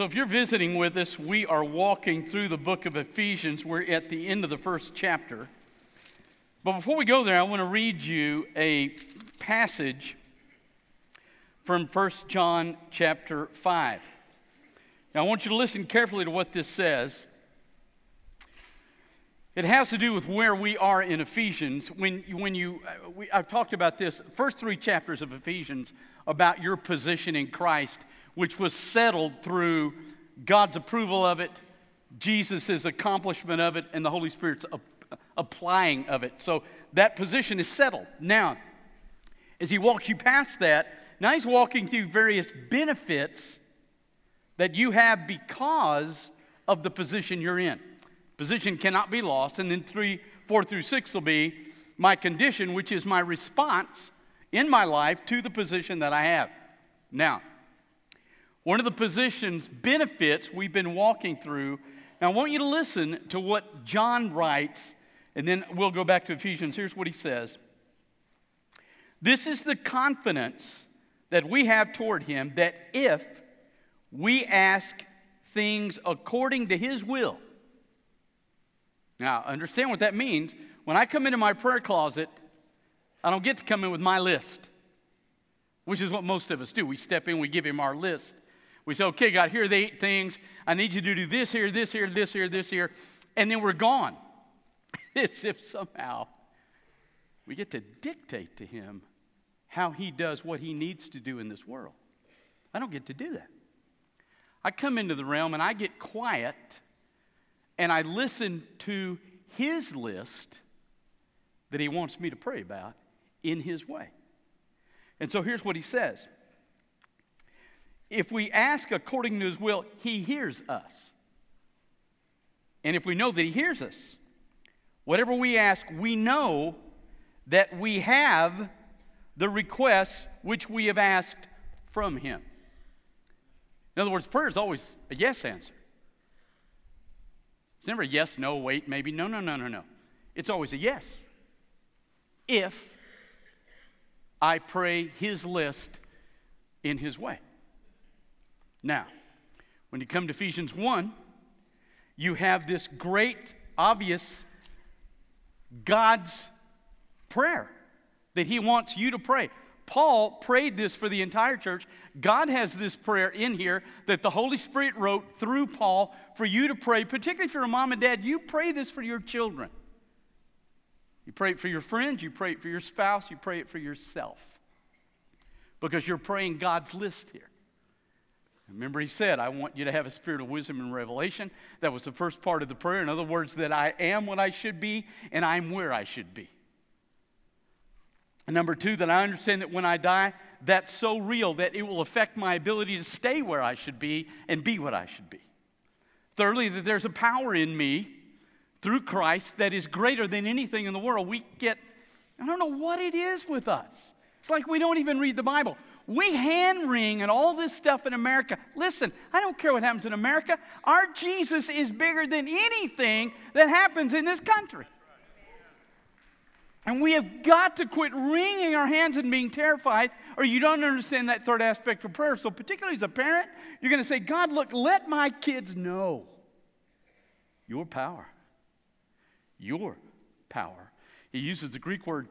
So, if you're visiting with us, we are walking through the book of Ephesians. We're at the end of the first chapter. But before we go there, I want to read you a passage from 1 John chapter 5. Now, I want you to listen carefully to what this says. It has to do with where we are in Ephesians. When, when you, uh, we, I've talked about this, first three chapters of Ephesians, about your position in Christ which was settled through God's approval of it, Jesus' accomplishment of it, and the Holy Spirit's applying of it. So that position is settled. Now, as he walks you past that, now he's walking through various benefits that you have because of the position you're in. Position cannot be lost. And then three, four through six will be my condition, which is my response in my life to the position that I have. Now, one of the position's benefits we've been walking through. Now, I want you to listen to what John writes, and then we'll go back to Ephesians. Here's what he says This is the confidence that we have toward him that if we ask things according to his will, now understand what that means. When I come into my prayer closet, I don't get to come in with my list, which is what most of us do. We step in, we give him our list. We say, okay, God, here are the eight things. I need you to do this here, this here, this here, this here. And then we're gone. As if somehow we get to dictate to him how he does what he needs to do in this world. I don't get to do that. I come into the realm and I get quiet and I listen to his list that he wants me to pray about in his way. And so here's what he says if we ask according to his will, he hears us. And if we know that he hears us, whatever we ask, we know that we have the requests which we have asked from him. In other words, prayer is always a yes answer. It's never a yes, no, wait, maybe. No, no, no, no, no. It's always a yes. If I pray his list in his way. Now, when you come to Ephesians 1, you have this great, obvious God's prayer that He wants you to pray. Paul prayed this for the entire church. God has this prayer in here that the Holy Spirit wrote through Paul for you to pray, particularly if you're a mom and dad. You pray this for your children. You pray it for your friends, you pray it for your spouse, you pray it for yourself. Because you're praying God's list here. Remember, he said, I want you to have a spirit of wisdom and revelation. That was the first part of the prayer. In other words, that I am what I should be and I'm where I should be. And number two, that I understand that when I die, that's so real that it will affect my ability to stay where I should be and be what I should be. Thirdly, that there's a power in me through Christ that is greater than anything in the world. We get, I don't know what it is with us. It's like we don't even read the Bible. We hand wring and all this stuff in America. Listen, I don't care what happens in America. Our Jesus is bigger than anything that happens in this country. And we have got to quit wringing our hands and being terrified, or you don't understand that third aspect of prayer. So, particularly as a parent, you're going to say, God, look, let my kids know your power. Your power. He uses the Greek word,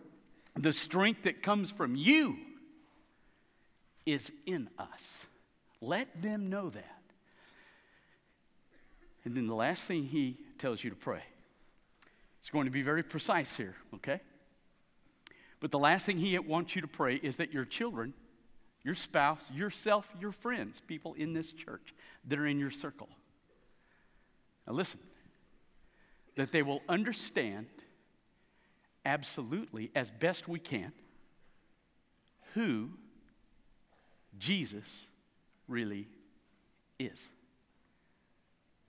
the strength that comes from you is in us. Let them know that. And then the last thing he tells you to pray. He's going to be very precise here, okay? But the last thing he wants you to pray is that your children, your spouse, yourself, your friends, people in this church that are in your circle, now listen, that they will understand absolutely as best we can who Jesus really is.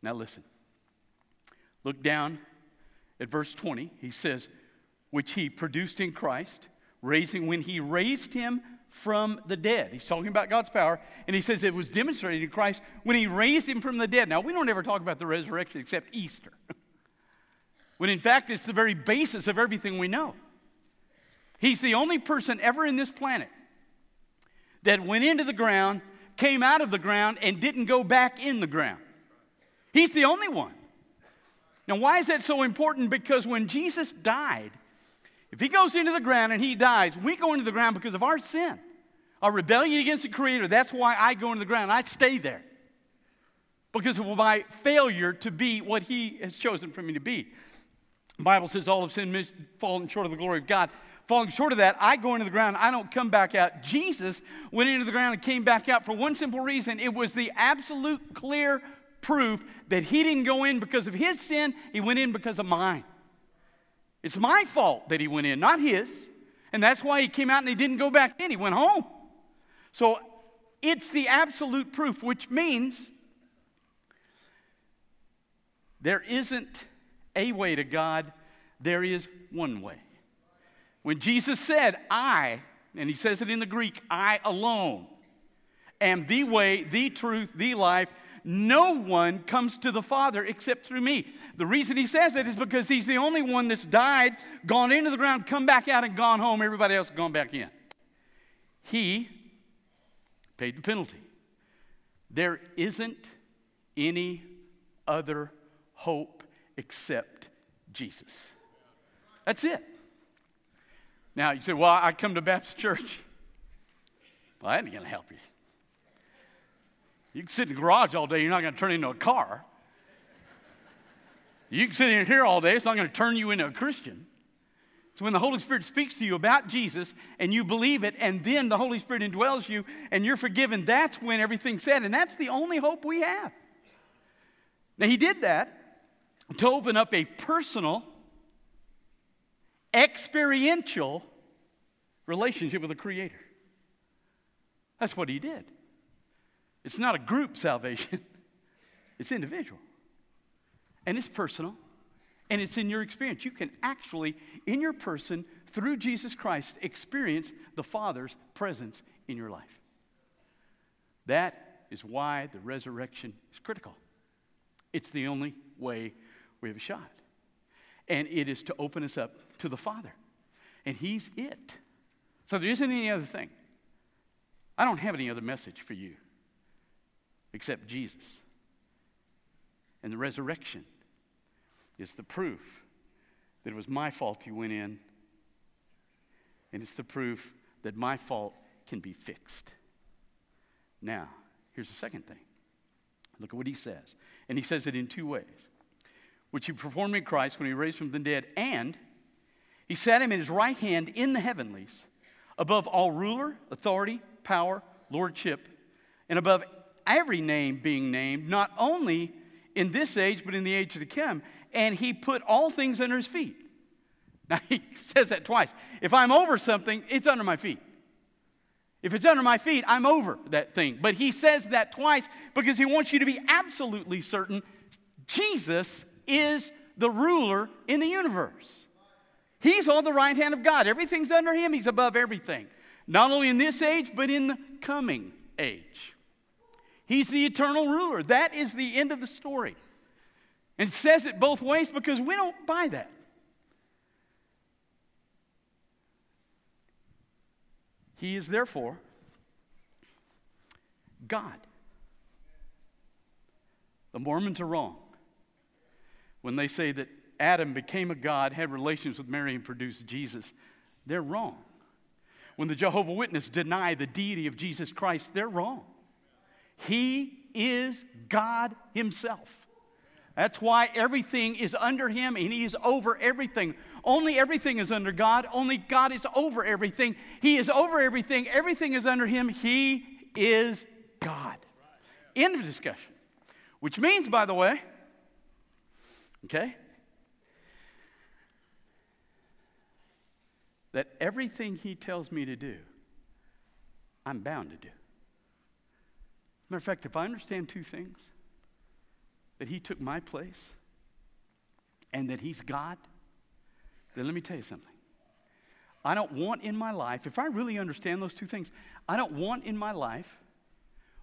Now, listen. Look down at verse 20. He says, which he produced in Christ, raising when he raised him from the dead. He's talking about God's power, and he says it was demonstrated in Christ when he raised him from the dead. Now, we don't ever talk about the resurrection except Easter, when in fact it's the very basis of everything we know. He's the only person ever in this planet that went into the ground, came out of the ground and didn't go back in the ground. He's the only one. Now, why is that so important? Because when Jesus died, if he goes into the ground and he dies, we go into the ground because of our sin, our rebellion against the Creator. That's why I go into the ground. I stay there because of my failure to be what he has chosen for me to be. The Bible says all of sin fallen short of the glory of God. Falling short of that, I go into the ground, I don't come back out. Jesus went into the ground and came back out for one simple reason it was the absolute clear proof that he didn't go in because of his sin, he went in because of mine. It's my fault that he went in, not his. And that's why he came out and he didn't go back in, he went home. So it's the absolute proof, which means there isn't a way to God, there is one way. When Jesus said, I, and he says it in the Greek, I alone am the way, the truth, the life, no one comes to the Father except through me. The reason he says it is because he's the only one that's died, gone into the ground, come back out, and gone home. Everybody else gone back in. He paid the penalty. There isn't any other hope except Jesus. That's it. Now, you say, well, I come to Baptist church. Well, that ain't going to help you. You can sit in the garage all day, you're not going to turn into a car. You can sit in here all day, it's not going to turn you into a Christian. So when the Holy Spirit speaks to you about Jesus and you believe it, and then the Holy Spirit indwells you and you're forgiven, that's when everything's said. And that's the only hope we have. Now, He did that to open up a personal, experiential relationship with the Creator. That's what He did. It's not a group salvation, it's individual. And it's personal. And it's in your experience. You can actually, in your person, through Jesus Christ, experience the Father's presence in your life. That is why the resurrection is critical. It's the only way we have a shot. And it is to open us up to the Father. And He's it. So there isn't any other thing. I don't have any other message for you except Jesus. And the resurrection is the proof that it was my fault you went in, and it's the proof that my fault can be fixed. Now, here's the second thing. Look at what he says. And he says it in two ways which he performed in Christ when he raised from the dead, and he sat him in his right hand in the heavenlies, above all ruler, authority, power, lordship, and above every name being named, not only in this age, but in the age to come. And he put all things under his feet. Now, he says that twice. If I'm over something, it's under my feet. If it's under my feet, I'm over that thing. But he says that twice because he wants you to be absolutely certain Jesus is the ruler in the universe. He's on the right hand of God. Everything's under him, he's above everything. Not only in this age, but in the coming age. He's the eternal ruler. That is the end of the story. And says it both ways because we don't buy that. He is therefore God. The Mormons are wrong when they say that Adam became a God, had relations with Mary, and produced Jesus. They're wrong. When the Jehovah Witness deny the deity of Jesus Christ, they're wrong. He is God Himself. That's why everything is under Him and He is over everything. Only everything is under God. Only God is over everything. He is over everything. Everything is under Him. He is God. End of discussion. Which means, by the way, okay, that everything He tells me to do, I'm bound to do. Matter of fact, if I understand two things that He took my place and that He's God, then let me tell you something. I don't want in my life, if I really understand those two things, I don't want in my life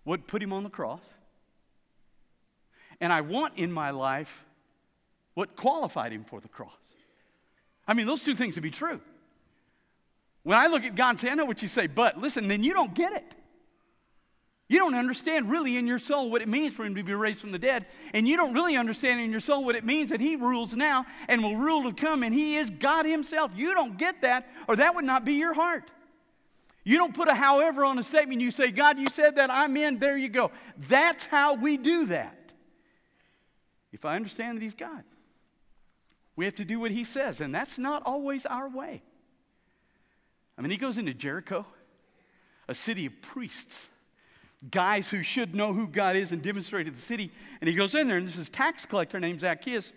what put Him on the cross. And I want in my life what qualified Him for the cross. I mean, those two things would be true. When I look at God and say, I know what you say, but listen, then you don't get it. You don't understand really in your soul what it means for him to be raised from the dead. And you don't really understand in your soul what it means that he rules now and will rule to come and he is God himself. You don't get that, or that would not be your heart. You don't put a however on a statement. You say, God, you said that, I'm in, there you go. That's how we do that. If I understand that he's God, we have to do what he says, and that's not always our way. I mean, he goes into Jericho, a city of priests guys who should know who God is and demonstrate to the city. And he goes in there, and this is tax collector named Zacchaeus.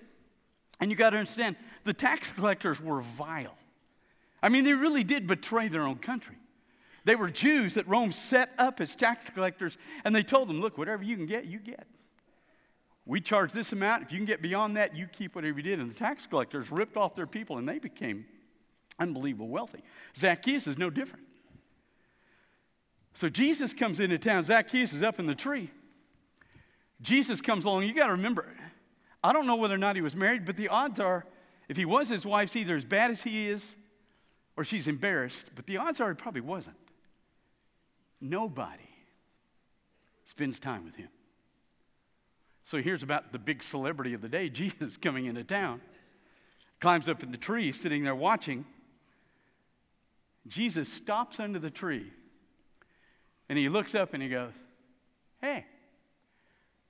And you got to understand, the tax collectors were vile. I mean, they really did betray their own country. They were Jews that Rome set up as tax collectors, and they told them, look, whatever you can get, you get. We charge this amount. If you can get beyond that, you keep whatever you did. And the tax collectors ripped off their people, and they became unbelievable wealthy. Zacchaeus is no different. So Jesus comes into town. Zacchaeus is up in the tree. Jesus comes along. You got to remember, I don't know whether or not he was married, but the odds are, if he was his wife's either as bad as he is or she's embarrassed, but the odds are he probably wasn't. Nobody spends time with him. So here's about the big celebrity of the day Jesus coming into town, climbs up in the tree, sitting there watching. Jesus stops under the tree and he looks up and he goes, Hey,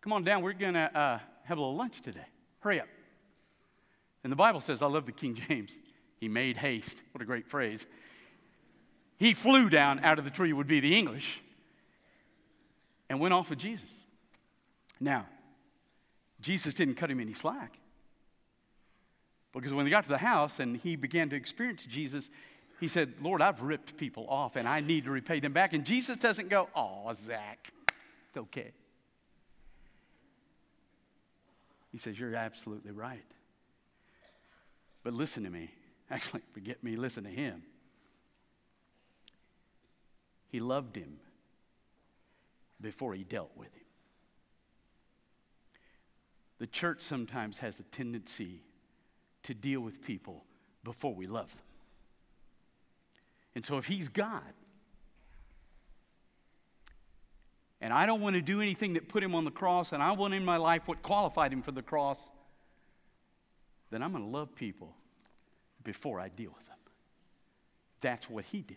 come on down. We're going to uh, have a little lunch today. Hurry up. And the Bible says, I love the King James. He made haste. What a great phrase. He flew down out of the tree, would be the English, and went off with Jesus. Now, Jesus didn't cut him any slack. Because when they got to the house and he began to experience Jesus, he said, Lord, I've ripped people off and I need to repay them back. And Jesus doesn't go, Oh, Zach, it's okay. He says, You're absolutely right. But listen to me. Actually, forget me, listen to him. He loved him before he dealt with him. The church sometimes has a tendency to deal with people before we love them. And so if he's God, and I don't want to do anything that put him on the cross, and I want in my life what qualified him for the cross, then I'm going to love people before I deal with them. That's what he did.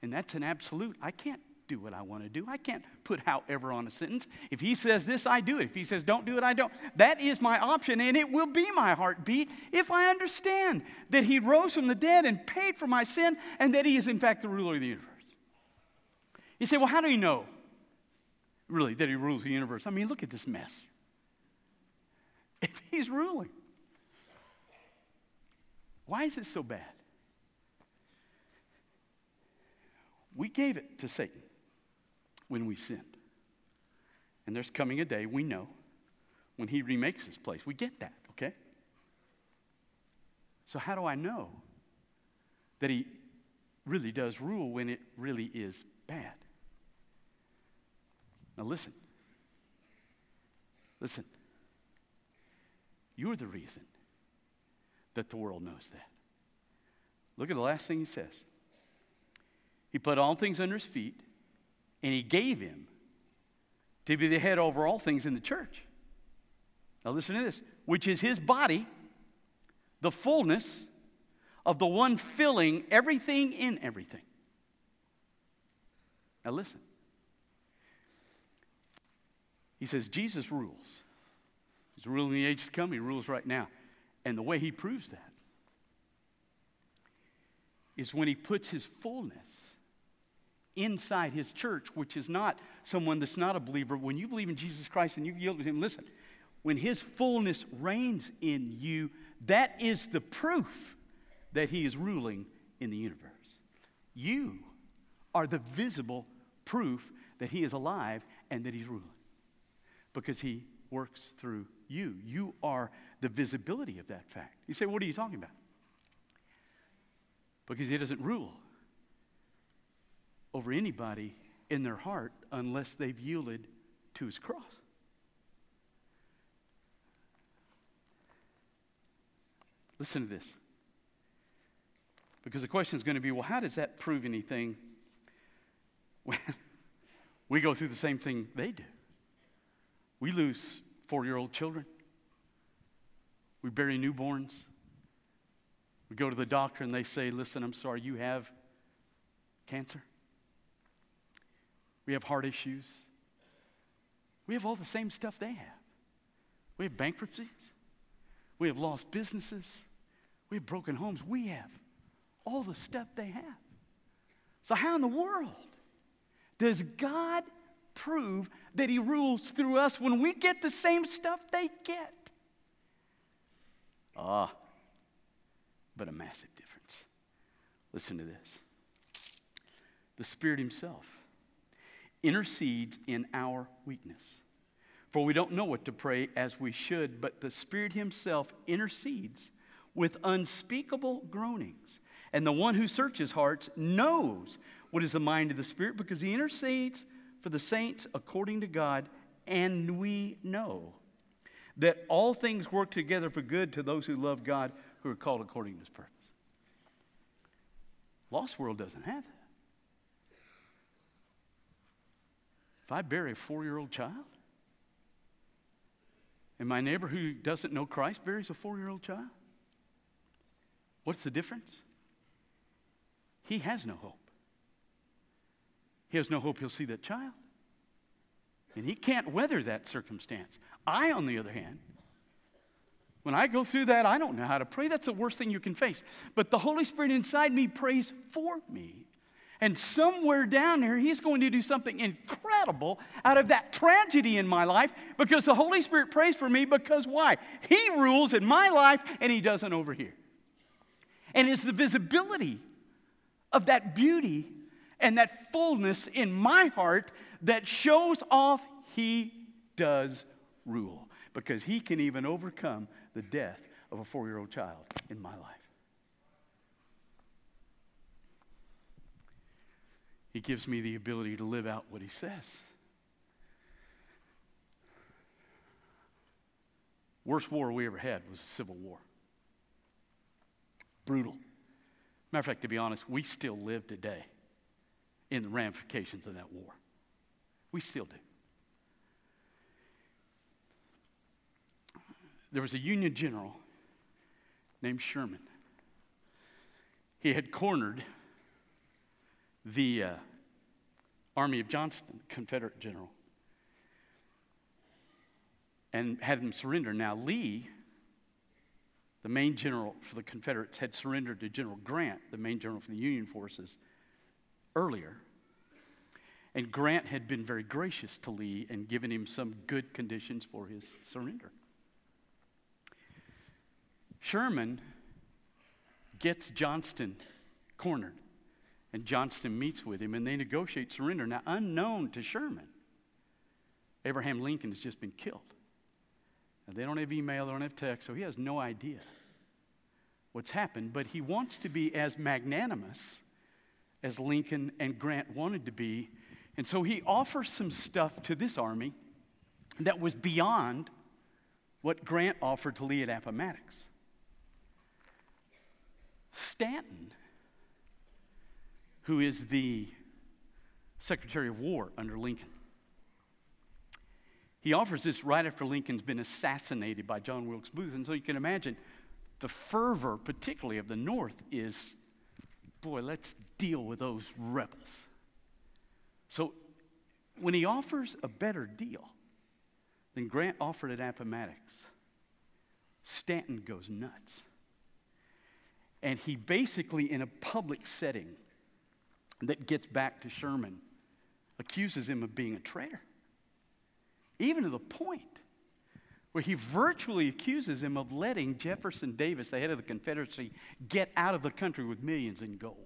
And that's an absolute. I can't do what I want to do. I can't put however on a sentence. If he says this, I do it. If he says don't do it, I don't. That is my option, and it will be my heartbeat if I understand that he rose from the dead and paid for my sin, and that he is, in fact, the ruler of the universe. You say, well, how do you know, really, that he rules the universe? I mean, look at this mess. If he's ruling, why is it so bad? We gave it to Satan when we sinned. And there's coming a day, we know, when he remakes this place. We get that, okay? So, how do I know that he really does rule when it really is bad? Now, listen. Listen. You're the reason that the world knows that. Look at the last thing he says. He put all things under his feet and he gave him to be the head over all things in the church. Now, listen to this which is his body, the fullness of the one filling everything in everything. Now, listen. He says, Jesus rules. He's ruling the age to come, he rules right now. And the way he proves that is when he puts his fullness inside his church, which is not someone that's not a believer, when you believe in Jesus Christ and you've yielded to him, listen, when his fullness reigns in you, that is the proof that he is ruling in the universe. You are the visible proof that he is alive and that he's ruling because he works through you. You are the visibility of that fact. You say, What are you talking about? Because he doesn't rule over anybody in their heart unless they've yielded to his cross. Listen to this. Because the question is going to be well, how does that prove anything when, We go through the same thing they do. We lose four year old children, we bury newborns. We go to the doctor and they say, Listen, I'm sorry, you have cancer. We have heart issues. We have all the same stuff they have. We have bankruptcies. We have lost businesses. We have broken homes. We have all the stuff they have. So, how in the world does God prove that He rules through us when we get the same stuff they get? Ah, but a massive difference. Listen to this the Spirit Himself intercedes in our weakness. For we don't know what to pray as we should, but the Spirit Himself intercedes with unspeakable groanings. And the one who searches hearts knows what is the mind of the Spirit because He intercedes for the saints according to God. And we know that all things work together for good to those who love God, who are called according to His purpose. Lost world doesn't have that. If I bury a four year old child, and my neighbor who doesn't know Christ buries a four year old child, what's the difference? He has no hope. He has no hope he'll see that child. And he can't weather that circumstance. I, on the other hand, when I go through that, I don't know how to pray. That's the worst thing you can face. But the Holy Spirit inside me prays for me. And somewhere down there, He's going to do something incredible out of that tragedy in my life because the Holy Spirit prays for me because why? He rules in my life and He doesn't over here. And it's the visibility of that beauty and that fullness in my heart that shows off He does rule because He can even overcome the death of a four year old child in my life. He gives me the ability to live out what He says. Worst war we ever had was a civil war. Brutal. Matter of fact, to be honest, we still live today in the ramifications of that war. We still do. There was a Union general named Sherman. He had cornered the uh, army of Johnston, Confederate general, and had him surrender. Now, Lee, the main general for the Confederates, had surrendered to General Grant, the main general for the Union forces, earlier. And Grant had been very gracious to Lee and given him some good conditions for his surrender. Sherman gets Johnston cornered. And Johnston meets with him and they negotiate surrender. Now, unknown to Sherman, Abraham Lincoln has just been killed. Now, they don't have email, they don't have text, so he has no idea what's happened, but he wants to be as magnanimous as Lincoln and Grant wanted to be. And so he offers some stuff to this army that was beyond what Grant offered to Lee at Appomattox. Stanton who is the Secretary of War under Lincoln. He offers this right after Lincoln's been assassinated by John Wilkes Booth. And so you can imagine the fervor, particularly of the North, is boy, let's deal with those rebels. So when he offers a better deal than Grant offered at Appomattox, Stanton goes nuts. And he basically, in a public setting, that gets back to Sherman accuses him of being a traitor. Even to the point where he virtually accuses him of letting Jefferson Davis, the head of the Confederacy, get out of the country with millions in gold.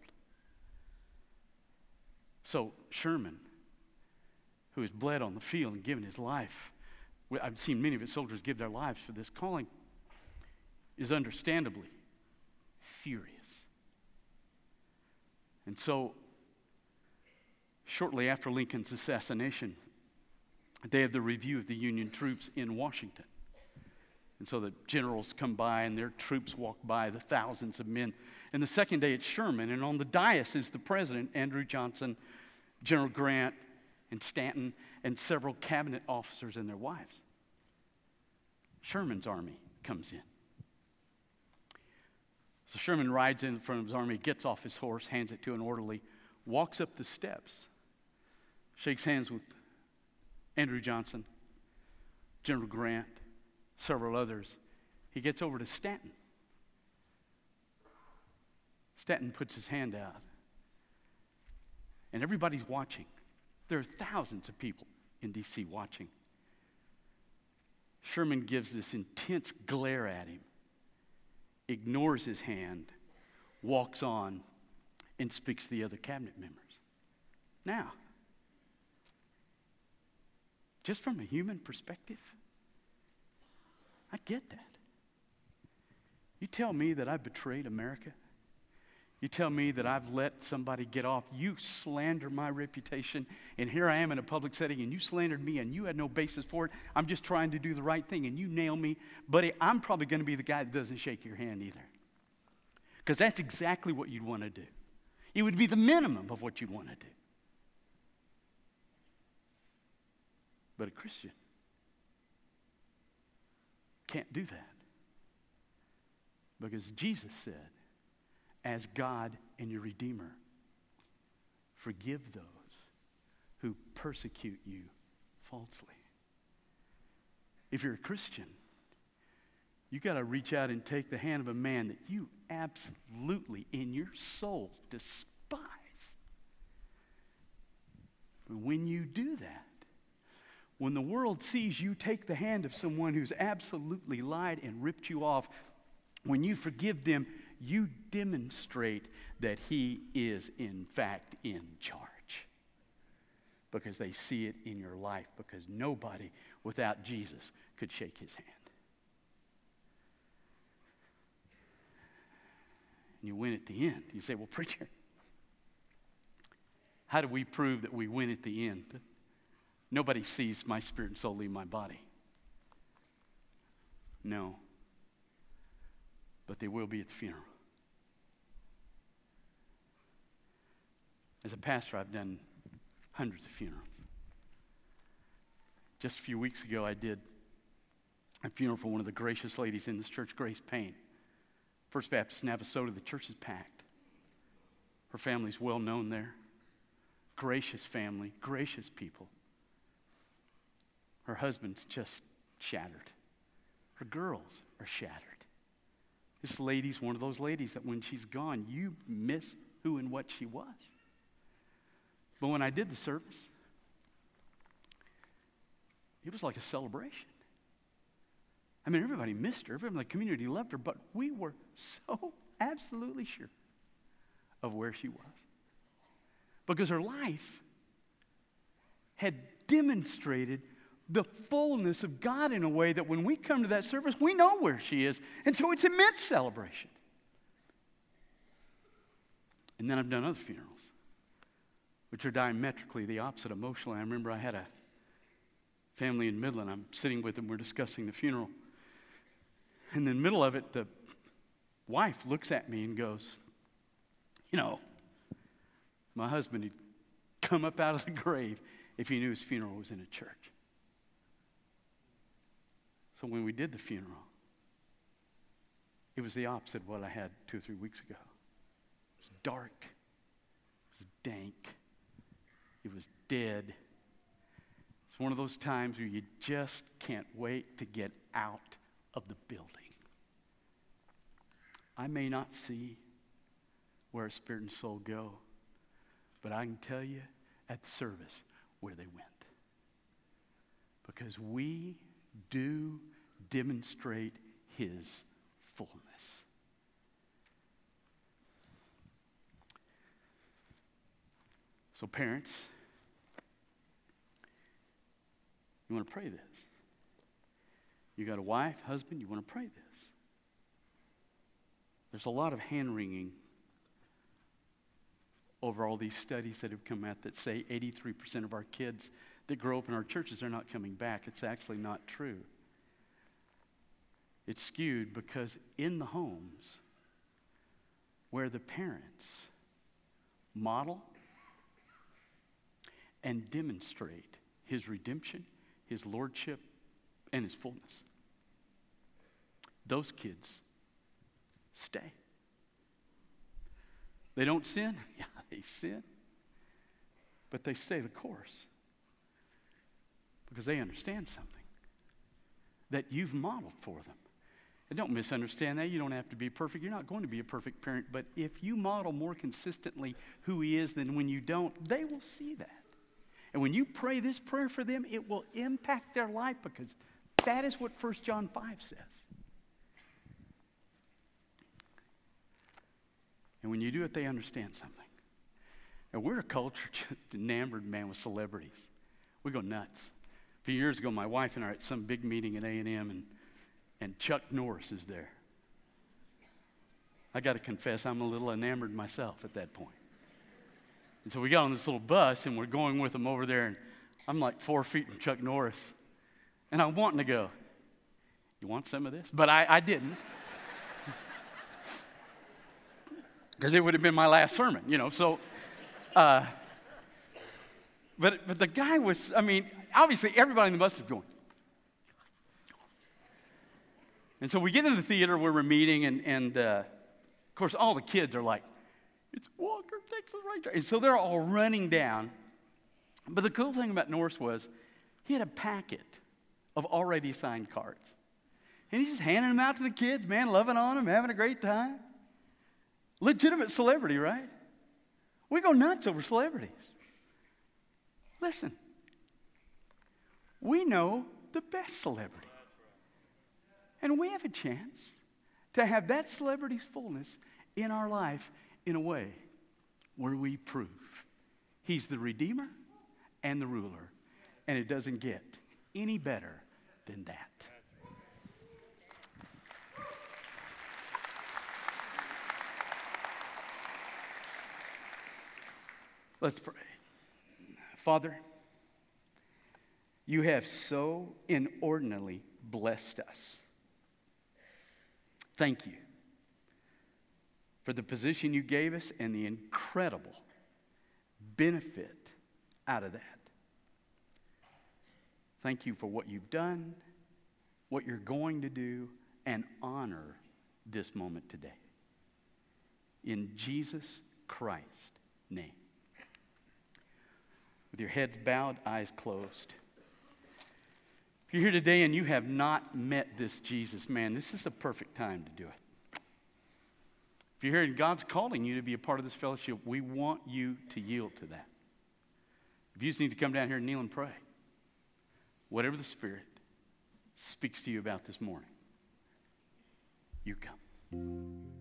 So, Sherman, who has bled on the field and given his life, I've seen many of his soldiers give their lives for this calling, is understandably furious. And so Shortly after Lincoln's assassination, they have the review of the Union troops in Washington. And so the generals come by and their troops walk by, the thousands of men. And the second day it's Sherman, and on the dais is the president, Andrew Johnson, General Grant, and Stanton and several cabinet officers and their wives. Sherman's army comes in. So Sherman rides in front of his army, gets off his horse, hands it to an orderly, walks up the steps, shakes hands with Andrew Johnson, General Grant, several others. He gets over to Stanton. Stanton puts his hand out, and everybody's watching. There are thousands of people in D.C. watching. Sherman gives this intense glare at him, ignores his hand, walks on, and speaks to the other cabinet members. Now, just from a human perspective, I get that. You tell me that I betrayed America? You tell me that I've let somebody get off. You slander my reputation, and here I am in a public setting, and you slandered me, and you had no basis for it. I'm just trying to do the right thing, and you nail me. Buddy, I'm probably going to be the guy that doesn't shake your hand either. Because that's exactly what you'd want to do. It would be the minimum of what you'd want to do. But a Christian can't do that. Because Jesus said, as God and your Redeemer. Forgive those who persecute you falsely. If you're a Christian, you got to reach out and take the hand of a man that you absolutely in your soul despise. When you do that, when the world sees you take the hand of someone who's absolutely lied and ripped you off, when you forgive them, you demonstrate that He is, in fact, in charge. Because they see it in your life, because nobody without Jesus could shake His hand. And you win at the end. You say, well, preacher, how do we prove that we win at the end? Nobody sees my spirit and soul leave my body. No but they will be at the funeral. As a pastor, I've done hundreds of funerals. Just a few weeks ago, I did a funeral for one of the gracious ladies in this church, Grace Payne. First Baptist Navasota, the church is packed. Her family's well known there. Gracious family, gracious people. Her husband's just shattered. Her girls are shattered. This lady's one of those ladies that when she's gone, you miss who and what she was. But when I did the service, it was like a celebration. I mean, everybody missed her, everybody in the community loved her, but we were so absolutely sure of where she was. Because her life had demonstrated the fullness of God in a way that when we come to that service, we know where she is. And so it's immense celebration. And then I've done other funerals, which are diametrically the opposite emotionally. I remember I had a family in Midland. I'm sitting with them, we're discussing the funeral. And in the middle of it, the wife looks at me and goes, You know, my husband had come up out of the grave if he knew his funeral was in a church. So when we did the funeral, it was the opposite of what I had two or three weeks ago. It was dark, it was dank, it was dead. It's one of those times where you just can't wait to get out of the building. I may not see where spirit and soul go, but I can tell you at the service where they went. Because we do demonstrate his fullness. So, parents, you want to pray this. You got a wife, husband, you want to pray this. There's a lot of hand wringing over all these studies that have come out that say 83% of our kids that grow up in our churches are not coming back. It's actually not true. It's skewed because in the homes where the parents model and demonstrate his redemption, his lordship, and his fullness. Those kids stay. They don't sin? Yeah, they sin. But they stay the course because they understand something that you've modeled for them. And don't misunderstand that. You don't have to be perfect. You're not going to be a perfect parent. But if you model more consistently who He is than when you don't, they will see that. And when you pray this prayer for them, it will impact their life because that is what 1 John 5 says. And when you do it, they understand something. And we're a culture enamored, man, with celebrities. We go nuts. Few years ago, my wife and I are at some big meeting at A&M, and and Chuck Norris is there. I got to confess, I'm a little enamored myself at that point. And so we got on this little bus and we're going with him over there, and I'm like four feet from Chuck Norris. And I'm wanting to go, You want some of this? But I, I didn't. Because it would have been my last sermon, you know. So, uh, but, but the guy was, I mean, obviously everybody in the bus is going, And so we get in the theater where we're meeting, and, and uh, of course, all the kids are like, it's Walker, Texas Ranger. And so they're all running down. But the cool thing about Norris was he had a packet of already signed cards. And he's just handing them out to the kids, man, loving on them, having a great time. Legitimate celebrity, right? We go nuts over celebrities. Listen, we know the best celebrity. And we have a chance to have that celebrity's fullness in our life in a way where we prove He's the Redeemer and the ruler. And it doesn't get any better than that. Let's pray. Father, you have so inordinately blessed us Thank you for the position you gave us and the incredible benefit out of that. Thank you for what you've done, what you're going to do, and honor this moment today. In Jesus Christ's name. With your heads bowed, eyes closed. If you're here today and you have not met this Jesus, man, this is a perfect time to do it. If you're here and God's calling you to be a part of this fellowship, we want you to yield to that. If you just need to come down here and kneel and pray, whatever the Spirit speaks to you about this morning, you come.